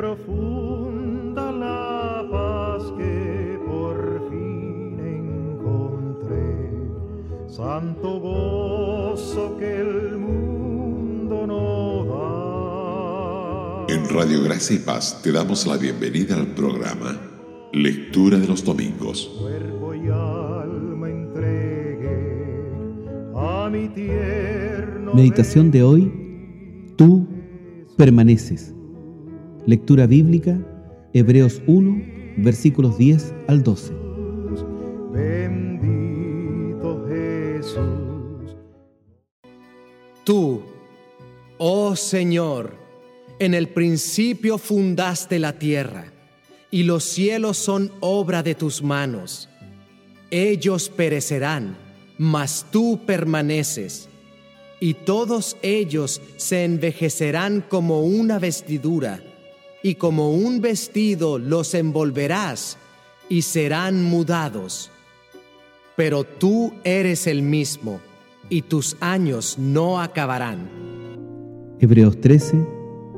profunda la paz que por fin encontré, santo gozo que el mundo no da. En Radio Gracia y Paz te damos la bienvenida al programa Lectura de los Domingos. Cuerpo y alma entregué a mi tierno Meditación de hoy, tú permaneces. Lectura bíblica, Hebreos 1, versículos 10 al 12. Jesús, bendito Jesús. Tú, oh Señor, en el principio fundaste la tierra, y los cielos son obra de tus manos. Ellos perecerán, mas tú permaneces, y todos ellos se envejecerán como una vestidura, y como un vestido los envolverás, y serán mudados. Pero tú eres el mismo, y tus años no acabarán. Hebreos 13,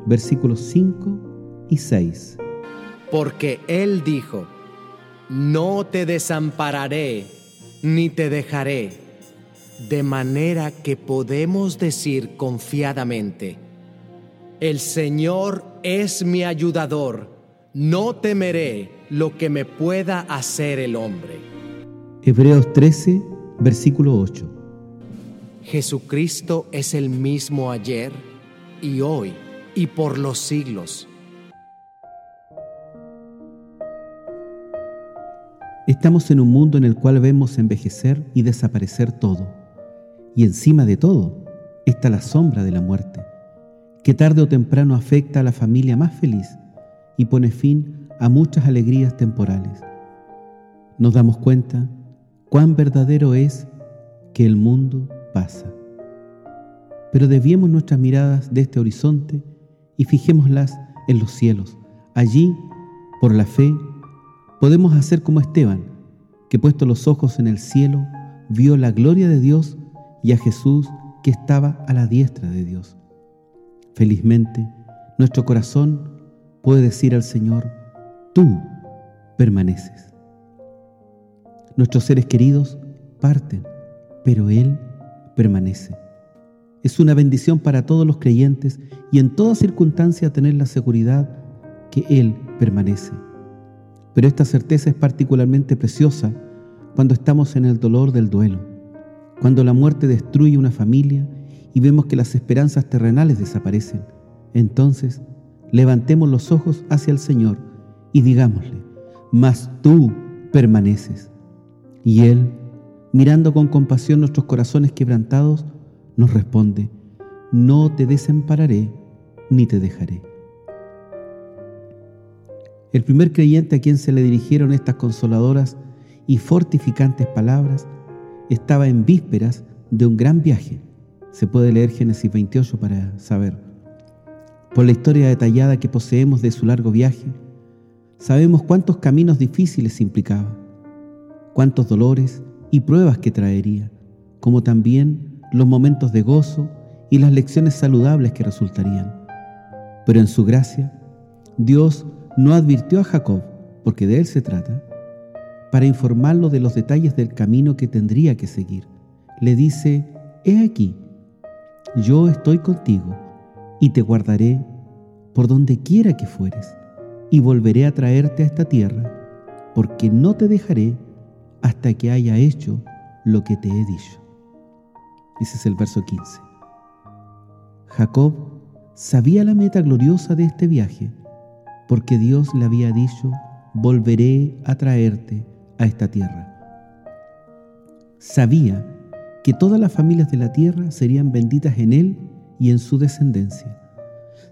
versículos 5 y 6. Porque Él dijo, no te desampararé, ni te dejaré. De manera que podemos decir confiadamente, el Señor es mi ayudador, no temeré lo que me pueda hacer el hombre. Hebreos 13, versículo 8. Jesucristo es el mismo ayer y hoy y por los siglos. Estamos en un mundo en el cual vemos envejecer y desaparecer todo. Y encima de todo está la sombra de la muerte, que tarde o temprano afecta a la familia más feliz y pone fin a muchas alegrías temporales. Nos damos cuenta cuán verdadero es que el mundo pasa. Pero desviemos nuestras miradas de este horizonte y fijémoslas en los cielos. Allí, por la fe, podemos hacer como Esteban, que puesto los ojos en el cielo, vio la gloria de Dios y a Jesús que estaba a la diestra de Dios. Felizmente, nuestro corazón puede decir al Señor, tú permaneces. Nuestros seres queridos parten, pero Él permanece. Es una bendición para todos los creyentes y en toda circunstancia tener la seguridad que Él permanece. Pero esta certeza es particularmente preciosa cuando estamos en el dolor del duelo, cuando la muerte destruye una familia y vemos que las esperanzas terrenales desaparecen. Entonces, levantemos los ojos hacia el Señor y digámosle, mas tú permaneces. Y Él, mirando con compasión nuestros corazones quebrantados, nos responde, no te desampararé ni te dejaré. El primer creyente a quien se le dirigieron estas consoladoras y fortificantes palabras estaba en vísperas de un gran viaje. Se puede leer Génesis 28 para saber. Por la historia detallada que poseemos de su largo viaje, sabemos cuántos caminos difíciles implicaba, cuántos dolores y pruebas que traería, como también los momentos de gozo y las lecciones saludables que resultarían. Pero en su gracia, Dios no advirtió a Jacob, porque de él se trata, para informarlo de los detalles del camino que tendría que seguir. Le dice, he aquí, yo estoy contigo y te guardaré por donde quiera que fueres y volveré a traerte a esta tierra, porque no te dejaré hasta que haya hecho lo que te he dicho. Ese es el verso 15. Jacob sabía la meta gloriosa de este viaje, porque Dios le había dicho, volveré a traerte a esta tierra. Sabía que todas las familias de la tierra serían benditas en él y en su descendencia.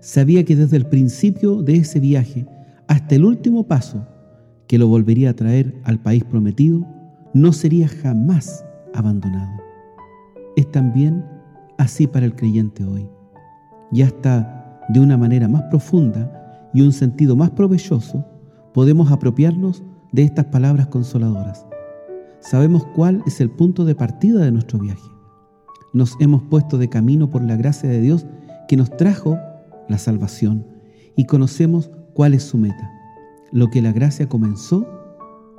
Sabía que desde el principio de ese viaje hasta el último paso que lo volvería a traer al país prometido, no sería jamás abandonado. Es también así para el creyente hoy. Y hasta de una manera más profunda y un sentido más provechoso, podemos apropiarnos de estas palabras consoladoras. Sabemos cuál es el punto de partida de nuestro viaje. Nos hemos puesto de camino por la gracia de Dios que nos trajo la salvación y conocemos cuál es su meta. Lo que la gracia comenzó,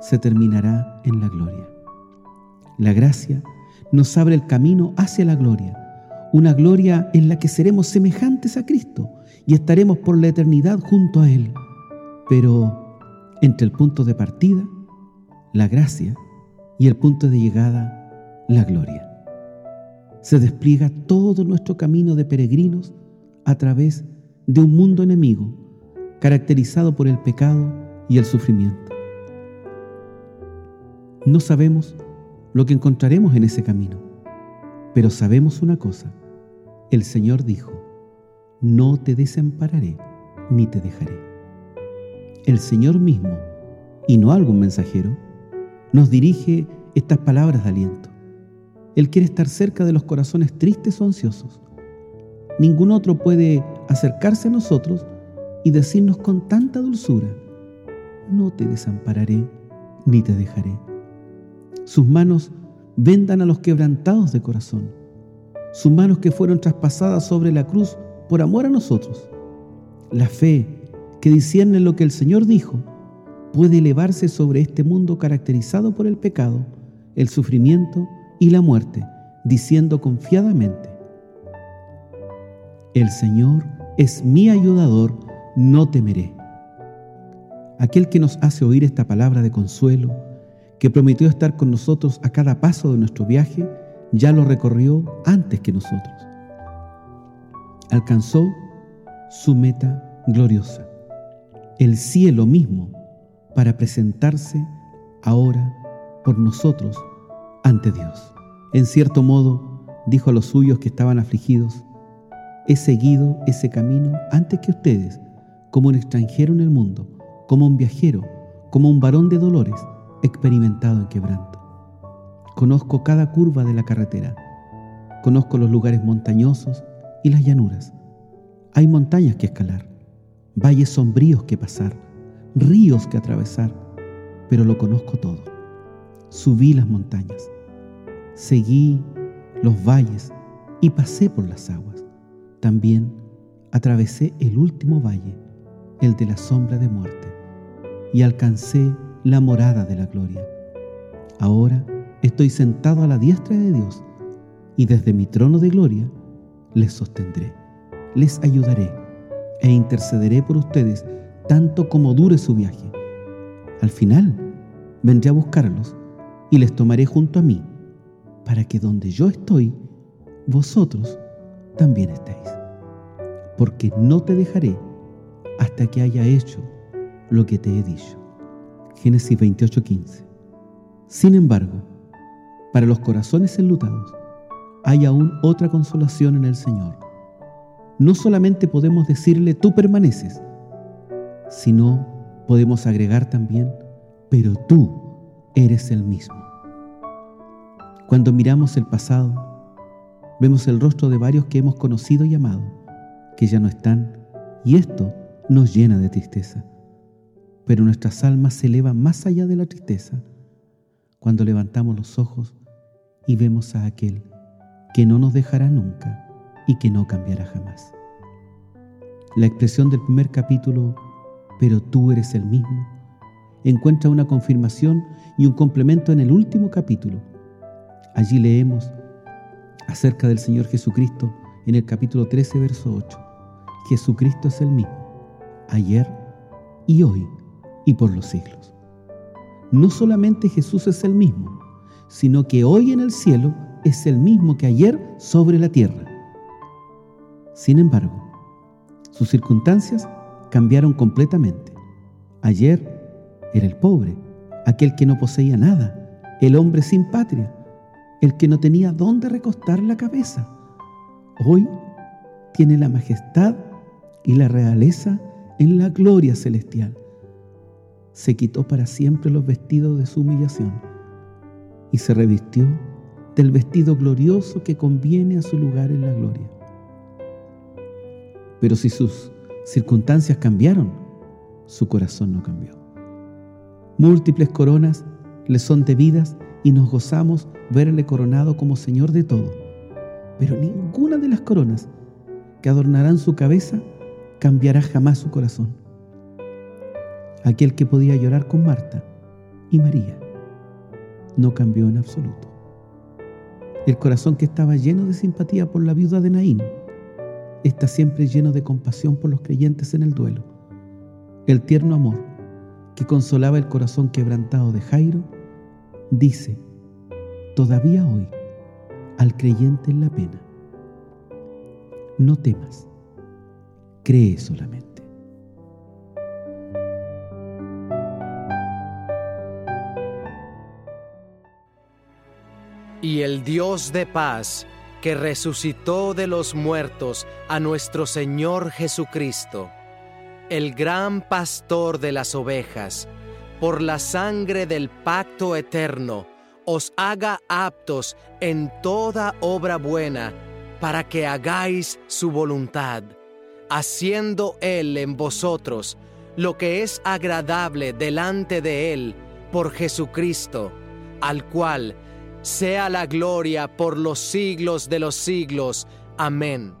se terminará en la gloria. La gracia nos abre el camino hacia la gloria, una gloria en la que seremos semejantes a Cristo y estaremos por la eternidad junto a Él. Pero entre el punto de partida, la gracia, y el punto de llegada, la gloria. Se despliega todo nuestro camino de peregrinos a través de un mundo enemigo, caracterizado por el pecado y el sufrimiento. No sabemos lo que encontraremos en ese camino, pero sabemos una cosa. El Señor dijo, no te desampararé ni te dejaré. El Señor mismo, y no algún mensajero, nos dirige estas palabras de aliento. Él quiere estar cerca de los corazones tristes o ansiosos. Ningún otro puede acercarse a nosotros y decirnos con tanta dulzura, no te desampararé ni te dejaré. Sus manos vendan a los quebrantados de corazón. Sus manos que fueron traspasadas sobre la cruz por amor a nosotros. La fe que discierne lo que el Señor dijo puede elevarse sobre este mundo caracterizado por el pecado, el sufrimiento y la muerte, diciendo confiadamente, El Señor es mi ayudador, no temeré. Aquel que nos hace oír esta palabra de consuelo, que prometió estar con nosotros a cada paso de nuestro viaje, ya lo recorrió antes que nosotros. Alcanzó su meta gloriosa, el cielo mismo para presentarse ahora por nosotros ante Dios. En cierto modo, dijo a los suyos que estaban afligidos, he seguido ese camino antes que ustedes, como un extranjero en el mundo, como un viajero, como un varón de dolores, experimentado en quebranto. Conozco cada curva de la carretera, conozco los lugares montañosos y las llanuras. Hay montañas que escalar, valles sombríos que pasar, ríos que atravesar, pero lo conozco todo. Subí las montañas, seguí los valles y pasé por las aguas. También atravesé el último valle, el de la sombra de muerte, y alcancé la morada de la gloria. Ahora estoy sentado a la diestra de Dios y desde mi trono de gloria les sostendré, les ayudaré e intercederé por ustedes tanto como dure su viaje. Al final, vendré a buscarlos y les tomaré junto a mí, para que donde yo estoy, vosotros también estéis. Porque no te dejaré hasta que haya hecho lo que te he dicho. Génesis 28:15. Sin embargo, para los corazones enlutados, hay aún otra consolación en el Señor. No solamente podemos decirle, tú permaneces, sino podemos agregar también, pero tú eres el mismo. Cuando miramos el pasado, vemos el rostro de varios que hemos conocido y amado, que ya no están, y esto nos llena de tristeza. Pero nuestras almas se elevan más allá de la tristeza cuando levantamos los ojos y vemos a aquel que no nos dejará nunca y que no cambiará jamás. La expresión del primer capítulo pero tú eres el mismo, encuentra una confirmación y un complemento en el último capítulo. Allí leemos acerca del Señor Jesucristo en el capítulo 13, verso 8. Jesucristo es el mismo, ayer y hoy y por los siglos. No solamente Jesús es el mismo, sino que hoy en el cielo es el mismo que ayer sobre la tierra. Sin embargo, sus circunstancias cambiaron completamente. Ayer era el pobre, aquel que no poseía nada, el hombre sin patria, el que no tenía dónde recostar la cabeza. Hoy tiene la majestad y la realeza en la gloria celestial. Se quitó para siempre los vestidos de su humillación y se revistió del vestido glorioso que conviene a su lugar en la gloria. Pero si sus circunstancias cambiaron, su corazón no cambió. Múltiples coronas le son debidas y nos gozamos verle coronado como Señor de todo. Pero ninguna de las coronas que adornarán su cabeza cambiará jamás su corazón. aquel que podía llorar con Marta y María, no cambió en absoluto. El corazón que estaba lleno de simpatía por la viuda de Naín está siempre lleno de compasión por los creyentes en el duelo. El tierno amor que consolaba el corazón quebrantado de Jairo dice, todavía hoy, al creyente en la pena, no temas, cree solamente. Y el Dios de paz, que resucitó de los muertos a nuestro Señor Jesucristo, el gran pastor de las ovejas, por la sangre del pacto eterno, os haga aptos en toda obra buena, para que hagáis su voluntad, haciendo Él en vosotros lo que es agradable delante de Él por Jesucristo, al cual sea la gloria por los siglos de los siglos. Amén.